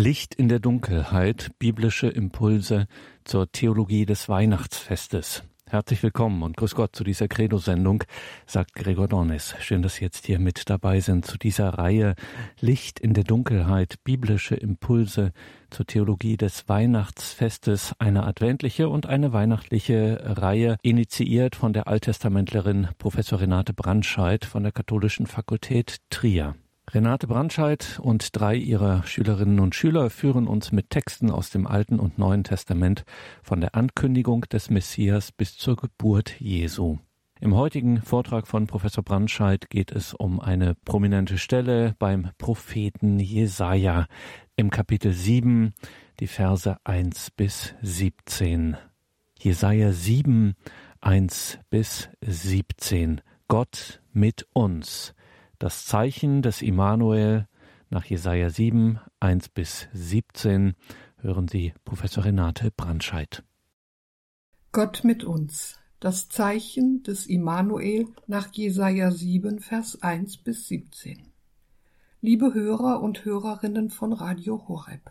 Licht in der Dunkelheit, biblische Impulse zur Theologie des Weihnachtsfestes. Herzlich willkommen und grüß Gott zu dieser Credo-Sendung, sagt Gregor Dornis. Schön, dass Sie jetzt hier mit dabei sind zu dieser Reihe Licht in der Dunkelheit, biblische Impulse zur Theologie des Weihnachtsfestes, eine adventliche und eine weihnachtliche Reihe, initiiert von der Alttestamentlerin Professor Renate Brandscheid von der Katholischen Fakultät Trier. Renate Brandscheid und drei ihrer Schülerinnen und Schüler führen uns mit Texten aus dem Alten und Neuen Testament von der Ankündigung des Messias bis zur Geburt Jesu. Im heutigen Vortrag von Professor Brandscheid geht es um eine prominente Stelle beim Propheten Jesaja im Kapitel 7, die Verse 1 bis 17. Jesaja 7, 1 bis 17. Gott mit uns das Zeichen des Immanuel nach Jesaja 7, 1 bis 17 hören Sie Professor Renate Brandscheid. Gott mit uns. Das Zeichen des Immanuel nach Jesaja 7, Vers 1 bis 17. Liebe Hörer und Hörerinnen von Radio Horeb.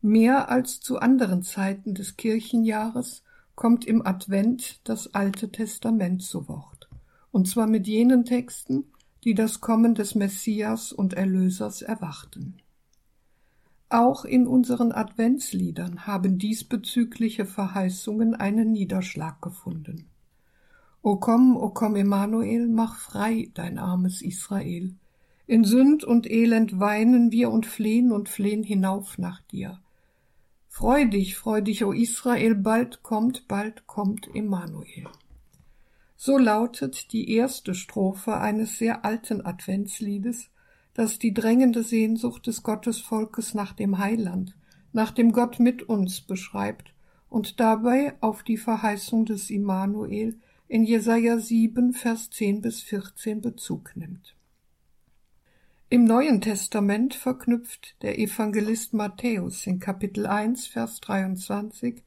Mehr als zu anderen Zeiten des Kirchenjahres kommt im Advent das Alte Testament zu Wort. Und zwar mit jenen Texten, die das Kommen des Messias und Erlösers erwarten. Auch in unseren Adventsliedern haben diesbezügliche Verheißungen einen Niederschlag gefunden. O komm, o komm, Emanuel, mach frei dein armes Israel. In Sünd und Elend weinen wir und flehen und flehen hinauf nach dir. Freu dich, freu dich, o Israel, bald kommt, bald kommt Emanuel. So lautet die erste Strophe eines sehr alten Adventsliedes, das die drängende Sehnsucht des Gottesvolkes nach dem Heiland, nach dem Gott mit uns beschreibt und dabei auf die Verheißung des Immanuel in Jesaja 7, Vers 10 bis 14 Bezug nimmt. Im Neuen Testament verknüpft der Evangelist Matthäus in Kapitel 1, Vers 23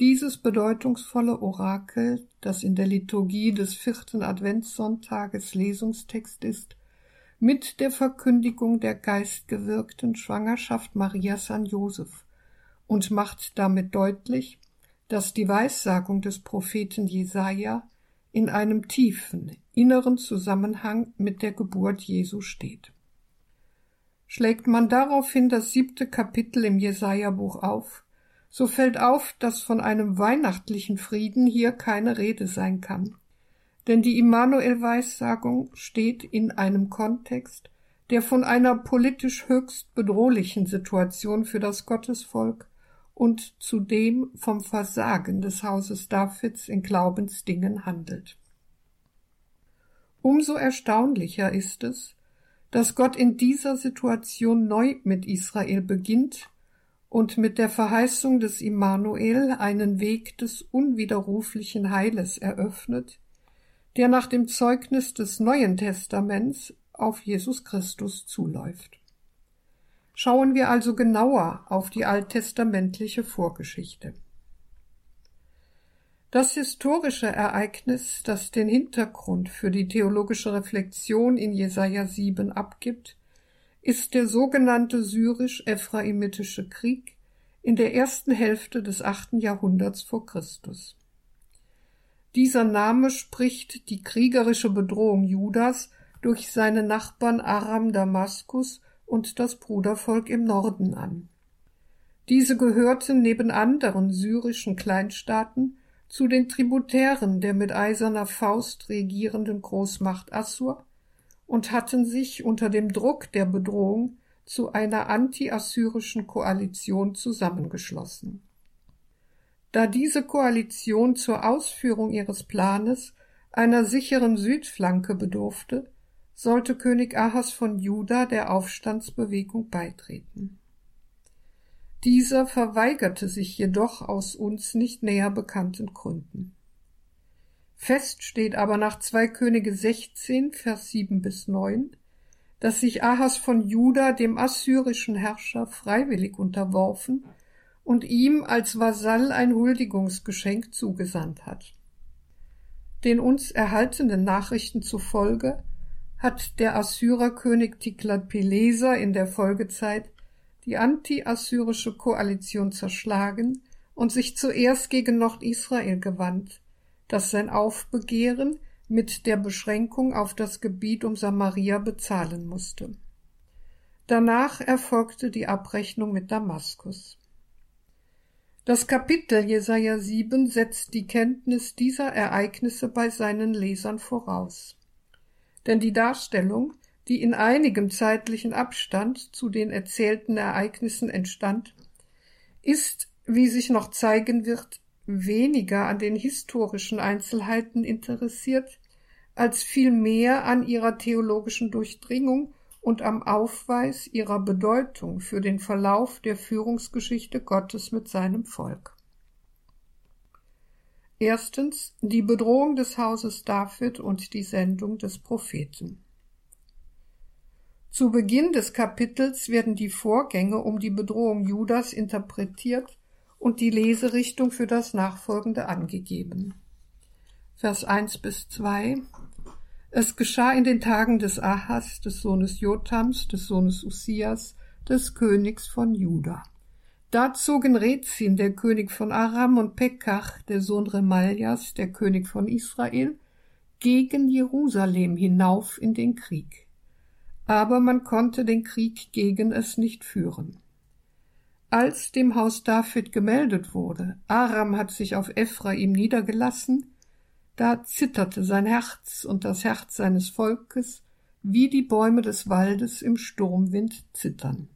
dieses bedeutungsvolle Orakel, das in der Liturgie des vierten Adventssonntages Lesungstext ist, mit der Verkündigung der geistgewirkten Schwangerschaft Marias an Josef und macht damit deutlich, dass die Weissagung des Propheten Jesaja in einem tiefen inneren Zusammenhang mit der Geburt Jesu steht. Schlägt man daraufhin das siebte Kapitel im Jesaja-Buch auf, so fällt auf, dass von einem weihnachtlichen Frieden hier keine Rede sein kann. Denn die Immanuel-Weissagung steht in einem Kontext, der von einer politisch höchst bedrohlichen Situation für das Gottesvolk und zudem vom Versagen des Hauses Davids in Glaubensdingen handelt. Umso erstaunlicher ist es, dass Gott in dieser Situation neu mit Israel beginnt und mit der Verheißung des Immanuel einen Weg des unwiderruflichen Heiles eröffnet, der nach dem Zeugnis des Neuen Testaments auf Jesus Christus zuläuft. Schauen wir also genauer auf die alttestamentliche Vorgeschichte. Das historische Ereignis, das den Hintergrund für die theologische Reflexion in Jesaja 7 abgibt, ist der sogenannte syrisch-ephraimitische Krieg in der ersten Hälfte des achten Jahrhunderts vor Christus. Dieser Name spricht die kriegerische Bedrohung Judas durch seine Nachbarn Aram Damaskus und das Brudervolk im Norden an. Diese gehörten neben anderen syrischen Kleinstaaten zu den Tributären der mit eiserner Faust regierenden Großmacht Assur und hatten sich unter dem Druck der Bedrohung zu einer anti-assyrischen Koalition zusammengeschlossen. Da diese Koalition zur Ausführung ihres Planes einer sicheren Südflanke bedurfte, sollte König Ahas von Juda der Aufstandsbewegung beitreten. Dieser verweigerte sich jedoch aus uns nicht näher bekannten Gründen. Fest steht aber nach zwei Könige 16, Vers 7 bis 9, dass sich Ahas von Juda dem assyrischen Herrscher freiwillig unterworfen und ihm als Vasall ein Huldigungsgeschenk zugesandt hat. Den uns erhaltenen Nachrichten zufolge hat der Assyrerkönig Tiglat-Pileser in der Folgezeit die anti-assyrische Koalition zerschlagen und sich zuerst gegen Nordisrael gewandt, das sein Aufbegehren mit der Beschränkung auf das Gebiet um Samaria bezahlen musste. Danach erfolgte die Abrechnung mit Damaskus. Das Kapitel Jesaja 7 setzt die Kenntnis dieser Ereignisse bei seinen Lesern voraus. Denn die Darstellung, die in einigem zeitlichen Abstand zu den erzählten Ereignissen entstand, ist, wie sich noch zeigen wird, weniger an den historischen Einzelheiten interessiert, als vielmehr an ihrer theologischen Durchdringung und am Aufweis ihrer Bedeutung für den Verlauf der Führungsgeschichte Gottes mit seinem Volk. Erstens die Bedrohung des Hauses David und die Sendung des Propheten. Zu Beginn des Kapitels werden die Vorgänge um die Bedrohung Judas interpretiert und die Leserichtung für das Nachfolgende angegeben. Vers 1 bis 2 es geschah in den Tagen des Ahas, des Sohnes Jotams, des Sohnes Ussias, des Königs von Juda. Da zogen Rezin, der König von Aram, und Pekach, der Sohn Remaljas, der König von Israel, gegen Jerusalem hinauf in den Krieg. Aber man konnte den Krieg gegen es nicht führen. Als dem Haus David gemeldet wurde, Aram hat sich auf Ephraim niedergelassen, da zitterte sein Herz und das Herz seines Volkes, wie die Bäume des Waldes im Sturmwind zittern.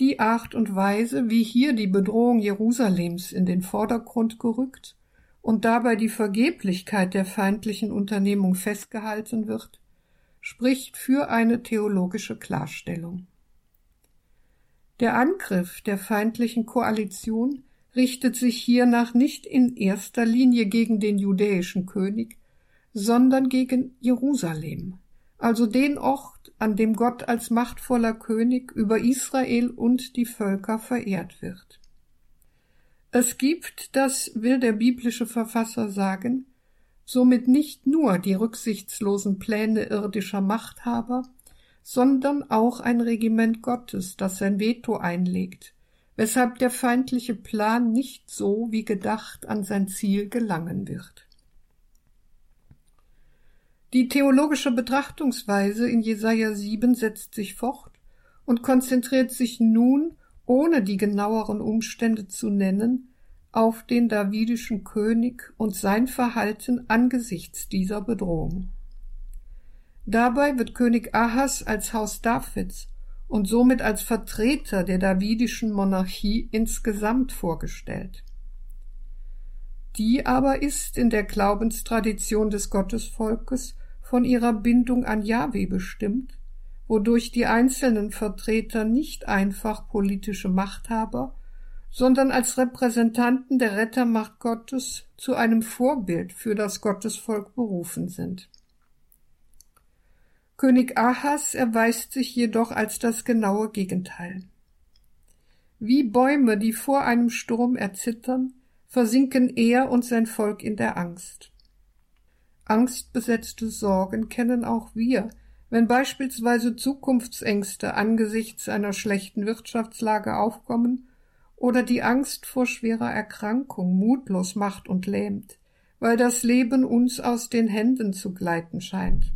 Die Art und Weise, wie hier die Bedrohung Jerusalems in den Vordergrund gerückt und dabei die Vergeblichkeit der feindlichen Unternehmung festgehalten wird, spricht für eine theologische Klarstellung. Der Angriff der feindlichen Koalition richtet sich hiernach nicht in erster Linie gegen den judäischen König, sondern gegen Jerusalem, also den Ort, an dem Gott als machtvoller König über Israel und die Völker verehrt wird. Es gibt, das will der biblische Verfasser sagen, somit nicht nur die rücksichtslosen Pläne irdischer Machthaber, sondern auch ein Regiment Gottes, das sein Veto einlegt, weshalb der feindliche Plan nicht so wie gedacht an sein Ziel gelangen wird. Die theologische Betrachtungsweise in Jesaja 7 setzt sich fort und konzentriert sich nun, ohne die genaueren Umstände zu nennen, auf den davidischen König und sein Verhalten angesichts dieser Bedrohung. Dabei wird König Ahas als Haus Davids und somit als Vertreter der davidischen Monarchie insgesamt vorgestellt. Die aber ist in der Glaubenstradition des Gottesvolkes von ihrer Bindung an Jahwe bestimmt, wodurch die einzelnen Vertreter nicht einfach politische Machthaber, sondern als Repräsentanten der Rettermacht Gottes zu einem Vorbild für das Gottesvolk berufen sind. König Ahas erweist sich jedoch als das genaue Gegenteil. Wie Bäume, die vor einem Sturm erzittern, versinken er und sein Volk in der Angst. Angstbesetzte Sorgen kennen auch wir, wenn beispielsweise Zukunftsängste angesichts einer schlechten Wirtschaftslage aufkommen oder die Angst vor schwerer Erkrankung mutlos macht und lähmt, weil das Leben uns aus den Händen zu gleiten scheint.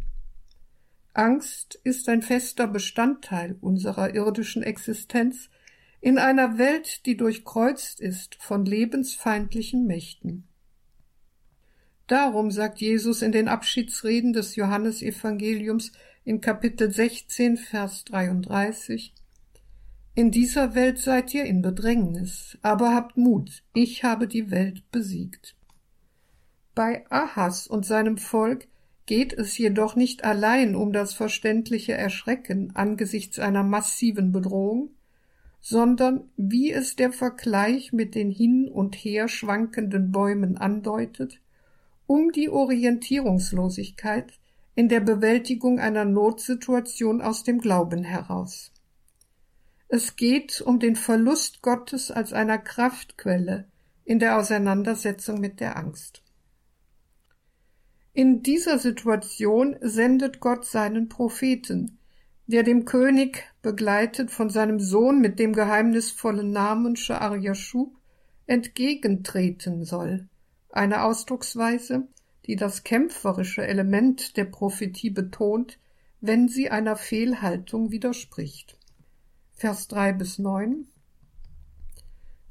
Angst ist ein fester Bestandteil unserer irdischen Existenz in einer Welt, die durchkreuzt ist von lebensfeindlichen Mächten. Darum sagt Jesus in den Abschiedsreden des Johannesevangeliums in Kapitel 16, Vers 33, In dieser Welt seid ihr in Bedrängnis, aber habt Mut, ich habe die Welt besiegt. Bei Ahas und seinem Volk geht es jedoch nicht allein um das verständliche Erschrecken angesichts einer massiven Bedrohung, sondern, wie es der Vergleich mit den hin und her schwankenden Bäumen andeutet, um die Orientierungslosigkeit in der Bewältigung einer Notsituation aus dem Glauben heraus. Es geht um den Verlust Gottes als einer Kraftquelle in der Auseinandersetzung mit der Angst. In dieser Situation sendet Gott seinen Propheten, der dem König, begleitet von seinem Sohn mit dem geheimnisvollen Namen Sha'ar-Yashub, entgegentreten soll, eine Ausdrucksweise, die das kämpferische Element der Prophetie betont, wenn sie einer Fehlhaltung widerspricht. Vers 3 bis 9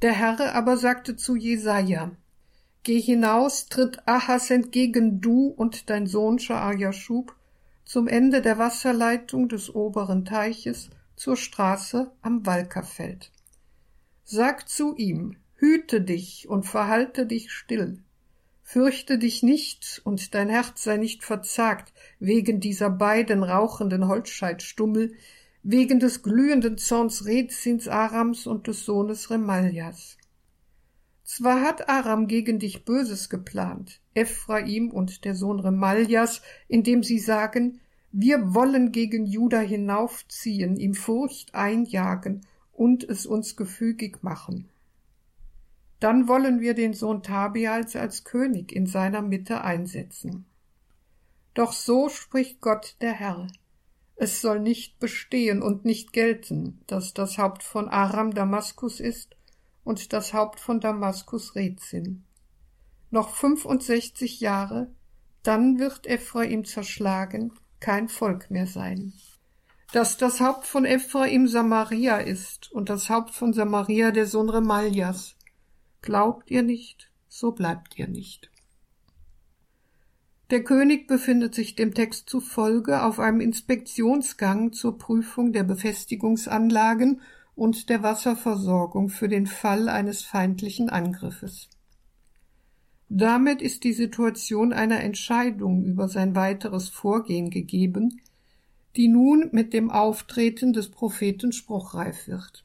Der Herr aber sagte zu Jesaja, Geh hinaus, tritt Ahas entgegen du und dein Sohn Sha'ar-Yashub zum Ende der Wasserleitung des oberen Teiches zur Straße am Walkerfeld. Sag zu ihm, hüte dich und verhalte dich still. Fürchte dich nicht und dein Herz sei nicht verzagt wegen dieser beiden rauchenden Holzscheitstummel, wegen des glühenden Zorns Rezins Arams und des Sohnes Remaljas. Zwar hat Aram gegen dich Böses geplant, Ephraim und der Sohn Remaljas, indem sie sagen, wir wollen gegen Juda hinaufziehen, ihm Furcht einjagen und es uns gefügig machen. Dann wollen wir den Sohn Tabials als König in seiner Mitte einsetzen. Doch so spricht Gott der Herr. Es soll nicht bestehen und nicht gelten, dass das Haupt von Aram Damaskus ist und das Haupt von Damaskus Rezin. Noch fünfundsechzig Jahre, dann wird Ephraim zerschlagen, kein Volk mehr sein. Dass das Haupt von Ephraim Samaria ist und das Haupt von Samaria der Sohn Remaljas, Glaubt ihr nicht, so bleibt ihr nicht. Der König befindet sich dem Text zufolge auf einem Inspektionsgang zur Prüfung der Befestigungsanlagen und der Wasserversorgung für den Fall eines feindlichen Angriffes. Damit ist die Situation einer Entscheidung über sein weiteres Vorgehen gegeben, die nun mit dem Auftreten des Propheten spruchreif wird.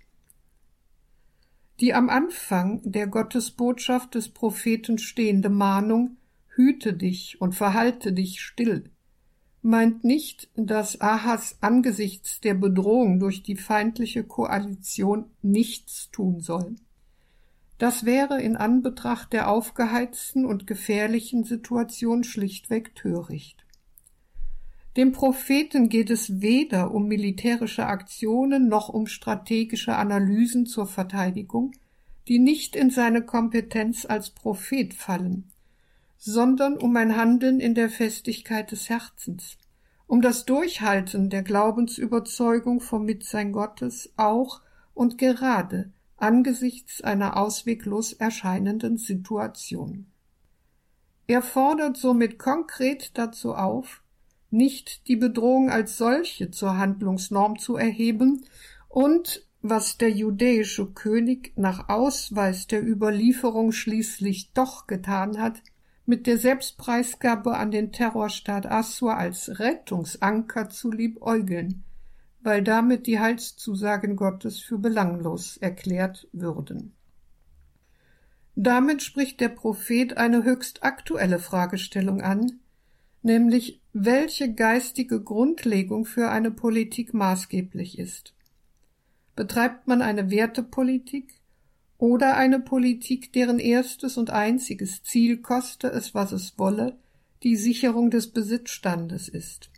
Die am Anfang der Gottesbotschaft des Propheten stehende Mahnung Hüte dich und verhalte dich still meint nicht, dass Ahas angesichts der Bedrohung durch die feindliche Koalition nichts tun soll. Das wäre in Anbetracht der aufgeheizten und gefährlichen Situation schlichtweg töricht. Dem Propheten geht es weder um militärische Aktionen noch um strategische Analysen zur Verteidigung, die nicht in seine Kompetenz als Prophet fallen, sondern um ein Handeln in der Festigkeit des Herzens, um das Durchhalten der Glaubensüberzeugung vom Mitsein Gottes auch und gerade angesichts einer ausweglos erscheinenden Situation. Er fordert somit konkret dazu auf, nicht die Bedrohung als solche zur Handlungsnorm zu erheben und was der judäische König nach Ausweis der Überlieferung schließlich doch getan hat, mit der Selbstpreisgabe an den Terrorstaat Assur als Rettungsanker zu liebäugeln, weil damit die Heilszusagen Gottes für belanglos erklärt würden. Damit spricht der Prophet eine höchst aktuelle Fragestellung an, nämlich welche geistige Grundlegung für eine Politik maßgeblich ist. Betreibt man eine Wertepolitik oder eine Politik, deren erstes und einziges Ziel, koste es, was es wolle, die Sicherung des Besitzstandes ist?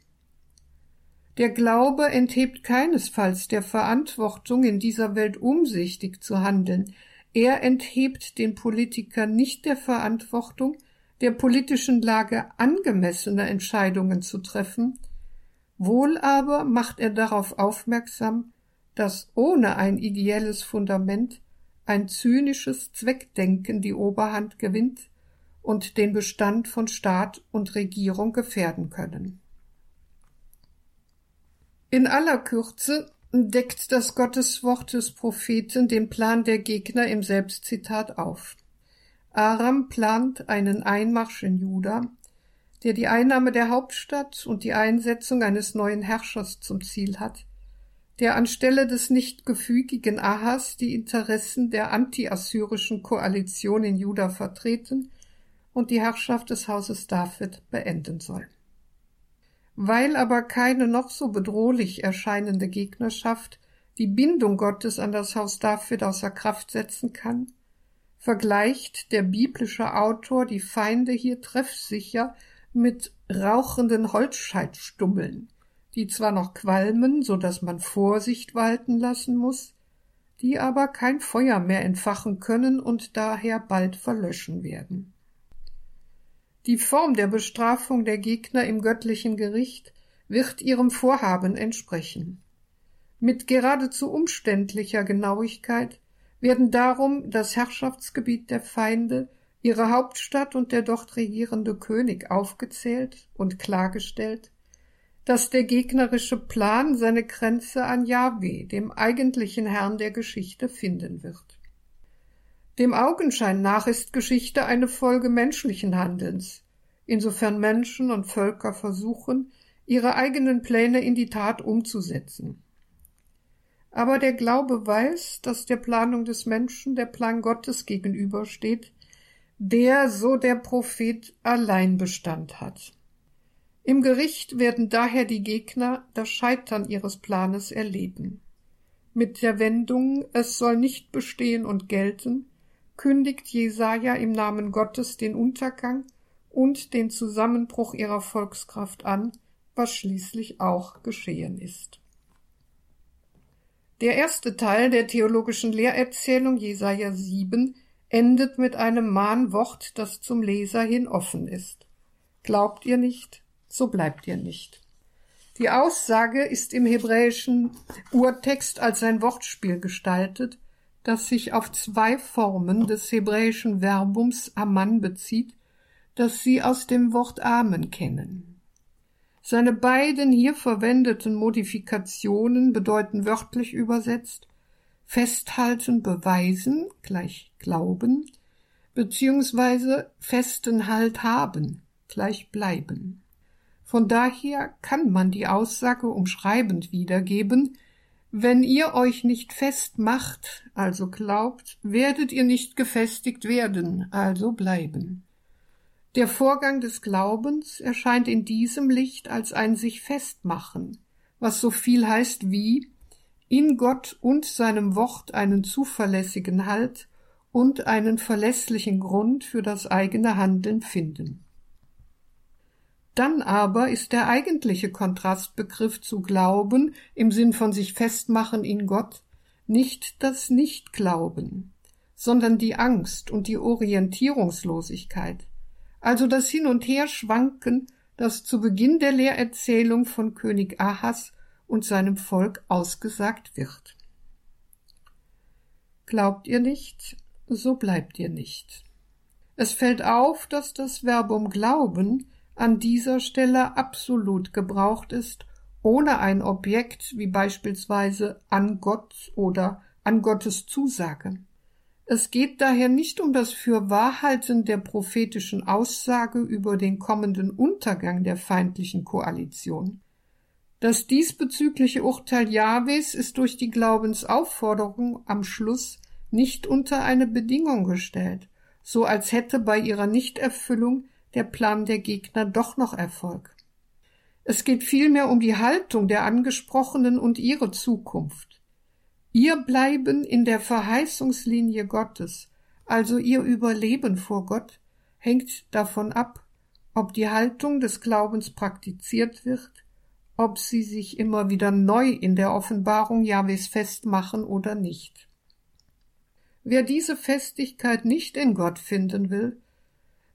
Der Glaube enthebt keinesfalls der Verantwortung, in dieser Welt umsichtig zu handeln. Er enthebt den Politikern nicht der Verantwortung, der politischen Lage angemessene Entscheidungen zu treffen, wohl aber macht er darauf aufmerksam, dass ohne ein ideelles Fundament ein zynisches Zweckdenken die Oberhand gewinnt und den Bestand von Staat und Regierung gefährden können. In aller Kürze deckt das Gotteswort des Propheten den Plan der Gegner im Selbstzitat auf. Aram plant einen Einmarsch in Juda, der die Einnahme der Hauptstadt und die Einsetzung eines neuen Herrschers zum Ziel hat, der anstelle des nicht gefügigen Ahas die Interessen der anti-assyrischen Koalition in Juda vertreten und die Herrschaft des Hauses David beenden soll. Weil aber keine noch so bedrohlich erscheinende Gegnerschaft die Bindung Gottes an das Haus David außer Kraft setzen kann, vergleicht der biblische Autor die Feinde hier treffsicher mit rauchenden Holzscheitstummeln, die zwar noch qualmen, so dass man Vorsicht walten lassen muss, die aber kein Feuer mehr entfachen können und daher bald verlöschen werden. Die Form der Bestrafung der Gegner im göttlichen Gericht wird ihrem Vorhaben entsprechen. Mit geradezu umständlicher Genauigkeit werden darum das Herrschaftsgebiet der Feinde, ihre Hauptstadt und der dort regierende König aufgezählt und klargestellt, dass der gegnerische Plan seine Grenze an Yahweh, dem eigentlichen Herrn der Geschichte, finden wird. Dem Augenschein nach ist Geschichte eine Folge menschlichen Handelns, insofern Menschen und Völker versuchen, ihre eigenen Pläne in die Tat umzusetzen. Aber der Glaube weiß, dass der Planung des Menschen der Plan Gottes gegenübersteht, der, so der Prophet, allein Bestand hat. Im Gericht werden daher die Gegner das Scheitern ihres Planes erleben. Mit der Wendung Es soll nicht bestehen und gelten, kündigt Jesaja im Namen Gottes den Untergang und den Zusammenbruch ihrer Volkskraft an, was schließlich auch geschehen ist. Der erste Teil der theologischen Lehrerzählung Jesaja 7 endet mit einem Mahnwort, das zum Leser hin offen ist. Glaubt ihr nicht, so bleibt ihr nicht. Die Aussage ist im hebräischen Urtext als ein Wortspiel gestaltet, das sich auf zwei Formen des hebräischen Verbums aman bezieht, das Sie aus dem Wort Amen kennen. Seine beiden hier verwendeten Modifikationen bedeuten wörtlich übersetzt festhalten, beweisen gleich glauben, beziehungsweise festen Halt haben gleich bleiben. Von daher kann man die Aussage umschreibend wiedergeben, wenn ihr euch nicht fest macht, also glaubt, werdet ihr nicht gefestigt werden, also bleiben. Der Vorgang des Glaubens erscheint in diesem Licht als ein sich festmachen, was so viel heißt wie in Gott und seinem Wort einen zuverlässigen Halt und einen verlässlichen Grund für das eigene Handeln finden. Dann aber ist der eigentliche Kontrastbegriff zu Glauben im Sinn von sich festmachen in Gott nicht das Nichtglauben, sondern die Angst und die Orientierungslosigkeit, also das Hin und Herschwanken, das zu Beginn der Lehrerzählung von König Ahas und seinem Volk ausgesagt wird. Glaubt ihr nicht, so bleibt ihr nicht. Es fällt auf, dass das Verbum glauben an dieser Stelle absolut gebraucht ist, ohne ein Objekt wie beispielsweise an Gott oder an Gottes Zusage. Es geht daher nicht um das Fürwahrhalten der prophetischen Aussage über den kommenden Untergang der feindlichen Koalition. Das diesbezügliche Urteil Jahwes ist durch die Glaubensaufforderung am Schluss nicht unter eine Bedingung gestellt, so als hätte bei ihrer Nichterfüllung der Plan der Gegner doch noch Erfolg. Es geht vielmehr um die Haltung der Angesprochenen und ihre Zukunft. Ihr Bleiben in der Verheißungslinie Gottes, also ihr Überleben vor Gott, hängt davon ab, ob die Haltung des Glaubens praktiziert wird, ob sie sich immer wieder neu in der Offenbarung Jahwes festmachen oder nicht. Wer diese Festigkeit nicht in Gott finden will,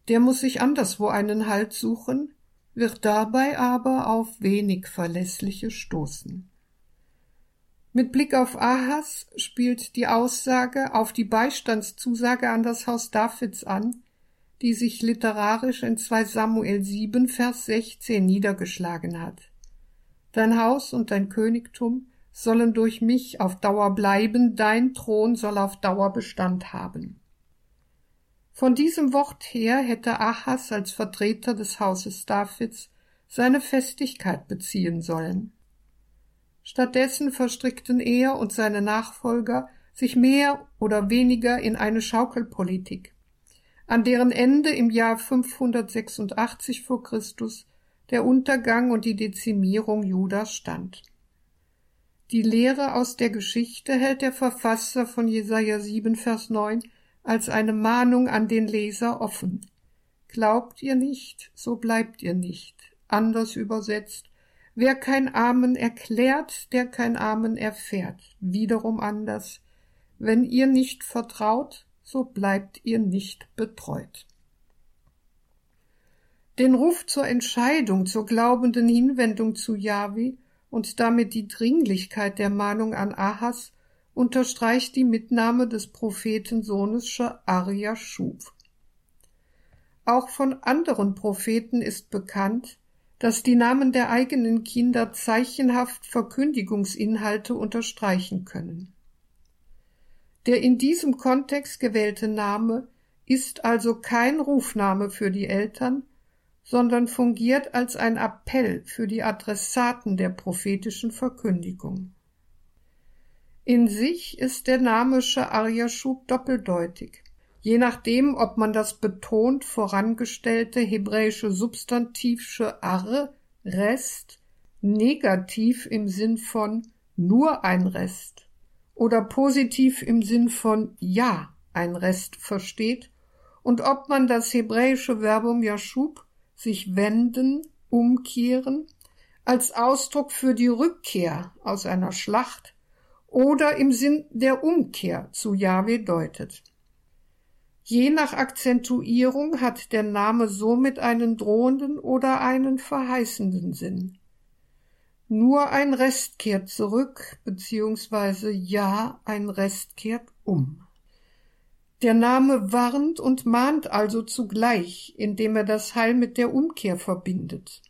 der muss sich anderswo einen Halt suchen, wird dabei aber auf wenig Verlässliche stoßen. Mit Blick auf Ahas spielt die Aussage auf die Beistandszusage an das Haus Davids an, die sich literarisch in 2 Samuel 7, Vers 16 niedergeschlagen hat. Dein Haus und dein Königtum sollen durch mich auf Dauer bleiben, dein Thron soll auf Dauer Bestand haben. Von diesem Wort her hätte Ahas als Vertreter des Hauses Davids seine Festigkeit beziehen sollen. Stattdessen verstrickten er und seine Nachfolger sich mehr oder weniger in eine Schaukelpolitik, an deren Ende im Jahr 586 vor Christus der Untergang und die Dezimierung Judas stand. Die Lehre aus der Geschichte hält der Verfasser von Jesaja 7, Vers 9 als eine Mahnung an den Leser offen. Glaubt ihr nicht, so bleibt ihr nicht. Anders übersetzt, Wer kein Amen erklärt, der kein Amen erfährt. Wiederum anders. Wenn ihr nicht vertraut, so bleibt ihr nicht betreut. Den Ruf zur Entscheidung, zur glaubenden Hinwendung zu Jahwe und damit die Dringlichkeit der Mahnung an Ahas unterstreicht die Mitnahme des Prophetensohnes Sha'aria Schuf. Auch von anderen Propheten ist bekannt, dass die Namen der eigenen Kinder zeichenhaft Verkündigungsinhalte unterstreichen können. Der in diesem Kontext gewählte Name ist also kein Rufname für die Eltern, sondern fungiert als ein Appell für die Adressaten der prophetischen Verkündigung. In sich ist der Name Sha'arjashub doppeldeutig. Je nachdem, ob man das betont vorangestellte hebräische Substantiv She'ar, Rest, negativ im Sinn von nur ein Rest oder positiv im Sinn von ja ein Rest versteht und ob man das hebräische Verbum Yashub sich wenden, umkehren, als Ausdruck für die Rückkehr aus einer Schlacht oder im Sinn der Umkehr zu Jahwe deutet. Je nach Akzentuierung hat der Name somit einen drohenden oder einen verheißenden Sinn. Nur ein Rest kehrt zurück, beziehungsweise ja, ein Rest kehrt um. Der Name warnt und mahnt also zugleich, indem er das Heil mit der Umkehr verbindet.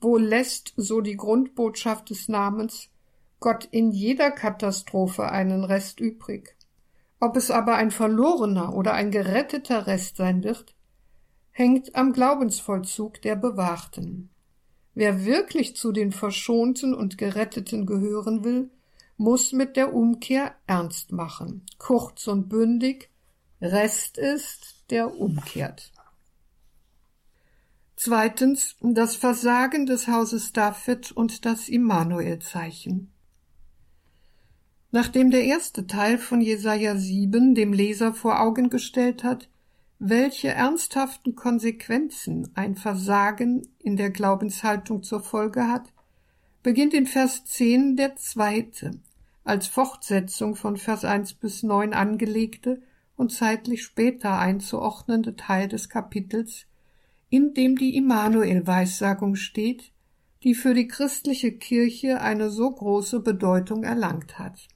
Wo lässt, so die Grundbotschaft des Namens, Gott in jeder Katastrophe einen Rest übrig. Ob es aber ein verlorener oder ein geretteter Rest sein wird, hängt am Glaubensvollzug der Bewahrten. Wer wirklich zu den Verschonten und Geretteten gehören will, muss mit der Umkehr ernst machen. Kurz und bündig, Rest ist, der umkehrt. Zweitens das Versagen des Hauses David und das Immanuelzeichen. Nachdem der erste Teil von Jesaja 7 dem Leser vor Augen gestellt hat, welche ernsthaften Konsequenzen ein Versagen in der Glaubenshaltung zur Folge hat, beginnt in Vers 10 der zweite, als Fortsetzung von Vers 1 bis 9 angelegte und zeitlich später einzuordnende Teil des Kapitels, in dem die Immanuel-Weissagung steht, die für die christliche Kirche eine so große Bedeutung erlangt hat.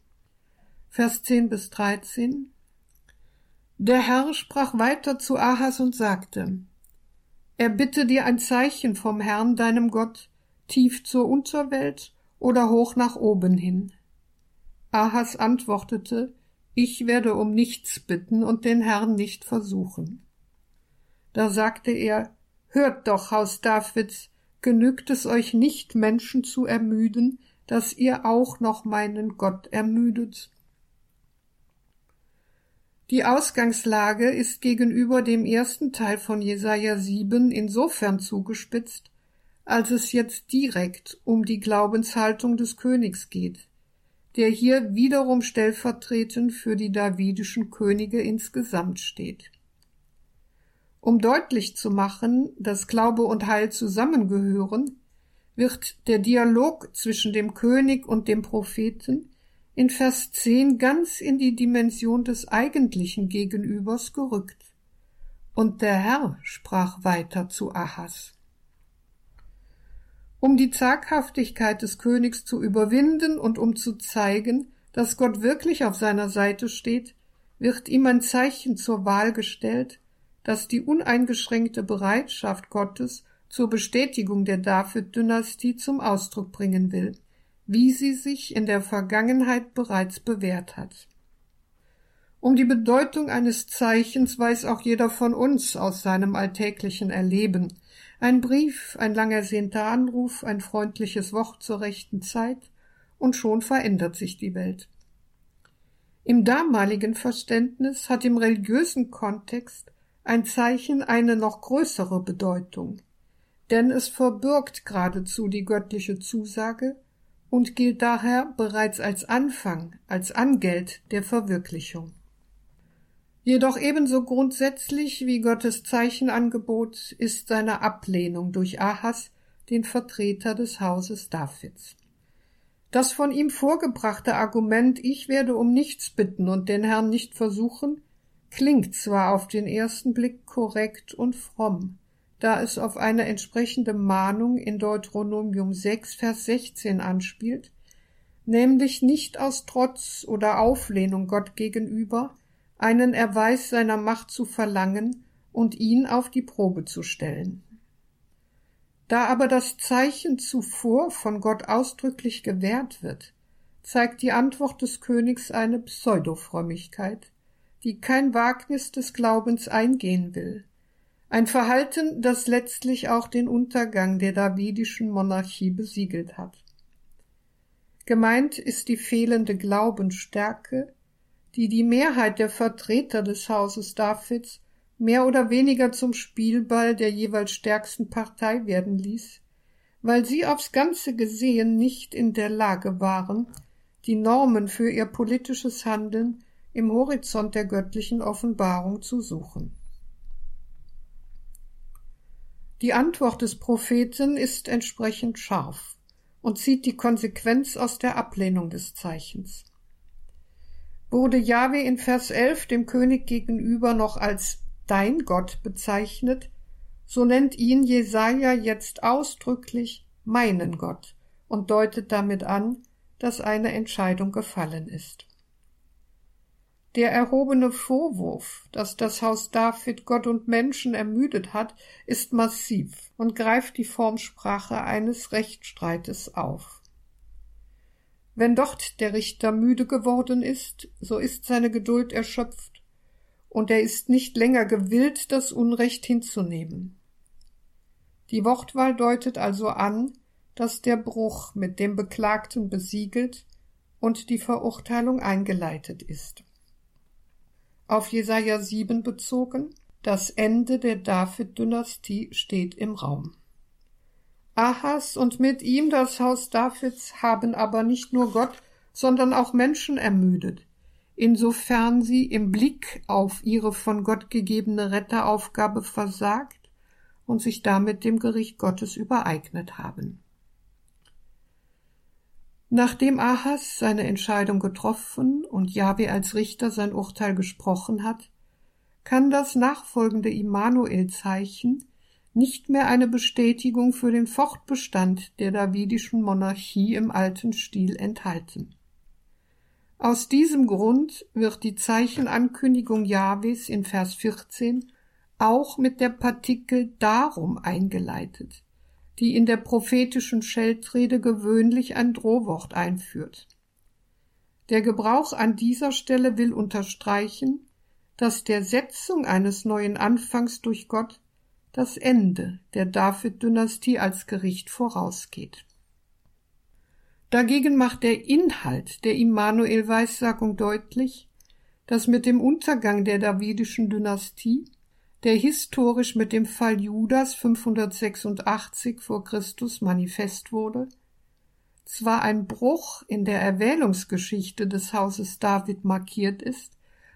Vers 10 bis 13 Der Herr sprach weiter zu Ahas und sagte, Er bitte dir ein Zeichen vom Herrn, deinem Gott, tief zur Unterwelt oder hoch nach oben hin. Ahas antwortete, ich werde um nichts bitten und den Herrn nicht versuchen. Da sagte er, Hört doch, Haus Davids, genügt es euch nicht, Menschen zu ermüden, dass ihr auch noch meinen Gott ermüdet? Die Ausgangslage ist gegenüber dem ersten Teil von Jesaja 7 insofern zugespitzt, als es jetzt direkt um die Glaubenshaltung des Königs geht der hier wiederum stellvertretend für die davidischen Könige insgesamt steht. Um deutlich zu machen, dass Glaube und Heil zusammengehören, wird der Dialog zwischen dem König und dem Propheten in Vers 10 ganz in die Dimension des eigentlichen Gegenübers gerückt. Und der Herr sprach weiter zu Ahas. Um die Zaghaftigkeit des Königs zu überwinden und um zu zeigen, dass Gott wirklich auf seiner Seite steht, wird ihm ein Zeichen zur Wahl gestellt, das die uneingeschränkte Bereitschaft Gottes zur Bestätigung der David-Dynastie zum Ausdruck bringen will, wie sie sich in der Vergangenheit bereits bewährt hat. Um die Bedeutung eines Zeichens weiß auch jeder von uns aus seinem alltäglichen Erleben, ein Brief, ein lang ersehnter Anruf, ein freundliches Wort zur rechten Zeit, und schon verändert sich die Welt. Im damaligen Verständnis hat im religiösen Kontext ein Zeichen eine noch größere Bedeutung, denn es verbirgt geradezu die göttliche Zusage und gilt daher bereits als Anfang, als Angeld der Verwirklichung. Jedoch ebenso grundsätzlich wie Gottes Zeichenangebot ist seine Ablehnung durch Ahas, den Vertreter des Hauses Davids. Das von ihm vorgebrachte Argument Ich werde um nichts bitten und den Herrn nicht versuchen, klingt zwar auf den ersten Blick korrekt und fromm, da es auf eine entsprechende Mahnung in Deuteronomium 6, Vers 16 anspielt, nämlich nicht aus Trotz oder Auflehnung Gott gegenüber, einen Erweis seiner Macht zu verlangen und ihn auf die Probe zu stellen. Da aber das Zeichen zuvor von Gott ausdrücklich gewährt wird, zeigt die Antwort des Königs eine Pseudofrömmigkeit, die kein Wagnis des Glaubens eingehen will, ein Verhalten, das letztlich auch den Untergang der davidischen Monarchie besiegelt hat. Gemeint ist die fehlende Glaubensstärke, die die Mehrheit der Vertreter des Hauses Davids mehr oder weniger zum Spielball der jeweils stärksten Partei werden ließ, weil sie aufs Ganze gesehen nicht in der Lage waren, die Normen für ihr politisches Handeln im Horizont der göttlichen Offenbarung zu suchen. Die Antwort des Propheten ist entsprechend scharf und zieht die Konsequenz aus der Ablehnung des Zeichens. Wurde Jahwe in Vers 11 dem König gegenüber noch als dein Gott bezeichnet, so nennt ihn Jesaja jetzt ausdrücklich meinen Gott und deutet damit an, dass eine Entscheidung gefallen ist. Der erhobene Vorwurf, dass das Haus David Gott und Menschen ermüdet hat, ist massiv und greift die Formsprache eines Rechtsstreites auf. Wenn dort der Richter müde geworden ist, so ist seine Geduld erschöpft und er ist nicht länger gewillt, das Unrecht hinzunehmen. Die Wortwahl deutet also an, dass der Bruch mit dem Beklagten besiegelt und die Verurteilung eingeleitet ist. Auf Jesaja 7 bezogen, das Ende der David-Dynastie steht im Raum. Ahas und mit ihm das Haus Davids haben aber nicht nur Gott, sondern auch Menschen ermüdet, insofern sie im Blick auf ihre von Gott gegebene Retteraufgabe versagt und sich damit dem Gericht Gottes übereignet haben. Nachdem Ahas seine Entscheidung getroffen und Jahwe als Richter sein Urteil gesprochen hat, kann das nachfolgende Immanuel-Zeichen nicht mehr eine Bestätigung für den Fortbestand der davidischen Monarchie im alten Stil enthalten. Aus diesem Grund wird die Zeichenankündigung Jahwes in Vers 14 auch mit der Partikel darum eingeleitet, die in der prophetischen Scheltrede gewöhnlich ein Drohwort einführt. Der Gebrauch an dieser Stelle will unterstreichen, dass der Setzung eines neuen Anfangs durch Gott das Ende der David-Dynastie als Gericht vorausgeht. Dagegen macht der Inhalt der Immanuel-Weissagung deutlich, dass mit dem Untergang der davidischen Dynastie, der historisch mit dem Fall Judas 586 vor Christus manifest wurde, zwar ein Bruch in der Erwählungsgeschichte des Hauses David markiert ist,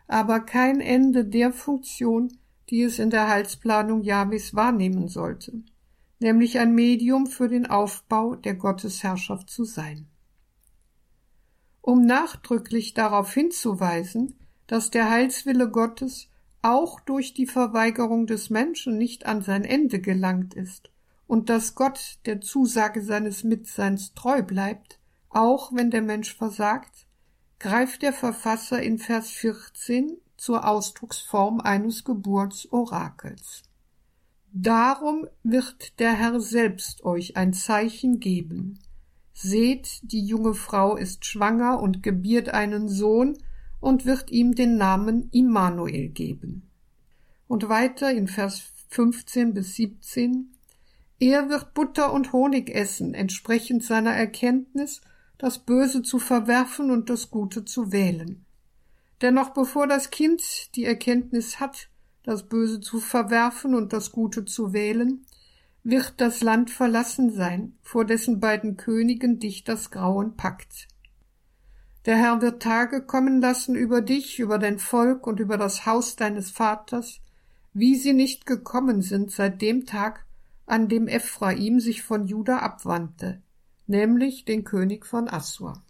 aber kein Ende der Funktion, die es in der Heilsplanung Jahwes wahrnehmen sollte nämlich ein Medium für den Aufbau der Gottesherrschaft zu sein. Um nachdrücklich darauf hinzuweisen, dass der Heilswille Gottes auch durch die Verweigerung des Menschen nicht an sein Ende gelangt ist und dass Gott der Zusage seines Mitseins treu bleibt, auch wenn der Mensch versagt, greift der Verfasser in Vers 14 zur Ausdrucksform eines Geburtsorakels. Darum wird der Herr selbst euch ein Zeichen geben. Seht, die junge Frau ist schwanger und gebiert einen Sohn und wird ihm den Namen Immanuel geben. Und weiter in Vers 15 bis 17 Er wird Butter und Honig essen, entsprechend seiner Erkenntnis, das Böse zu verwerfen und das Gute zu wählen. Denn noch bevor das Kind die Erkenntnis hat, das Böse zu verwerfen und das Gute zu wählen, wird das Land verlassen sein, vor dessen beiden Königen dich das Grauen packt. Der Herr wird Tage kommen lassen über dich, über dein Volk und über das Haus deines Vaters, wie sie nicht gekommen sind seit dem Tag, an dem Ephraim sich von Juda abwandte, nämlich den König von Assur.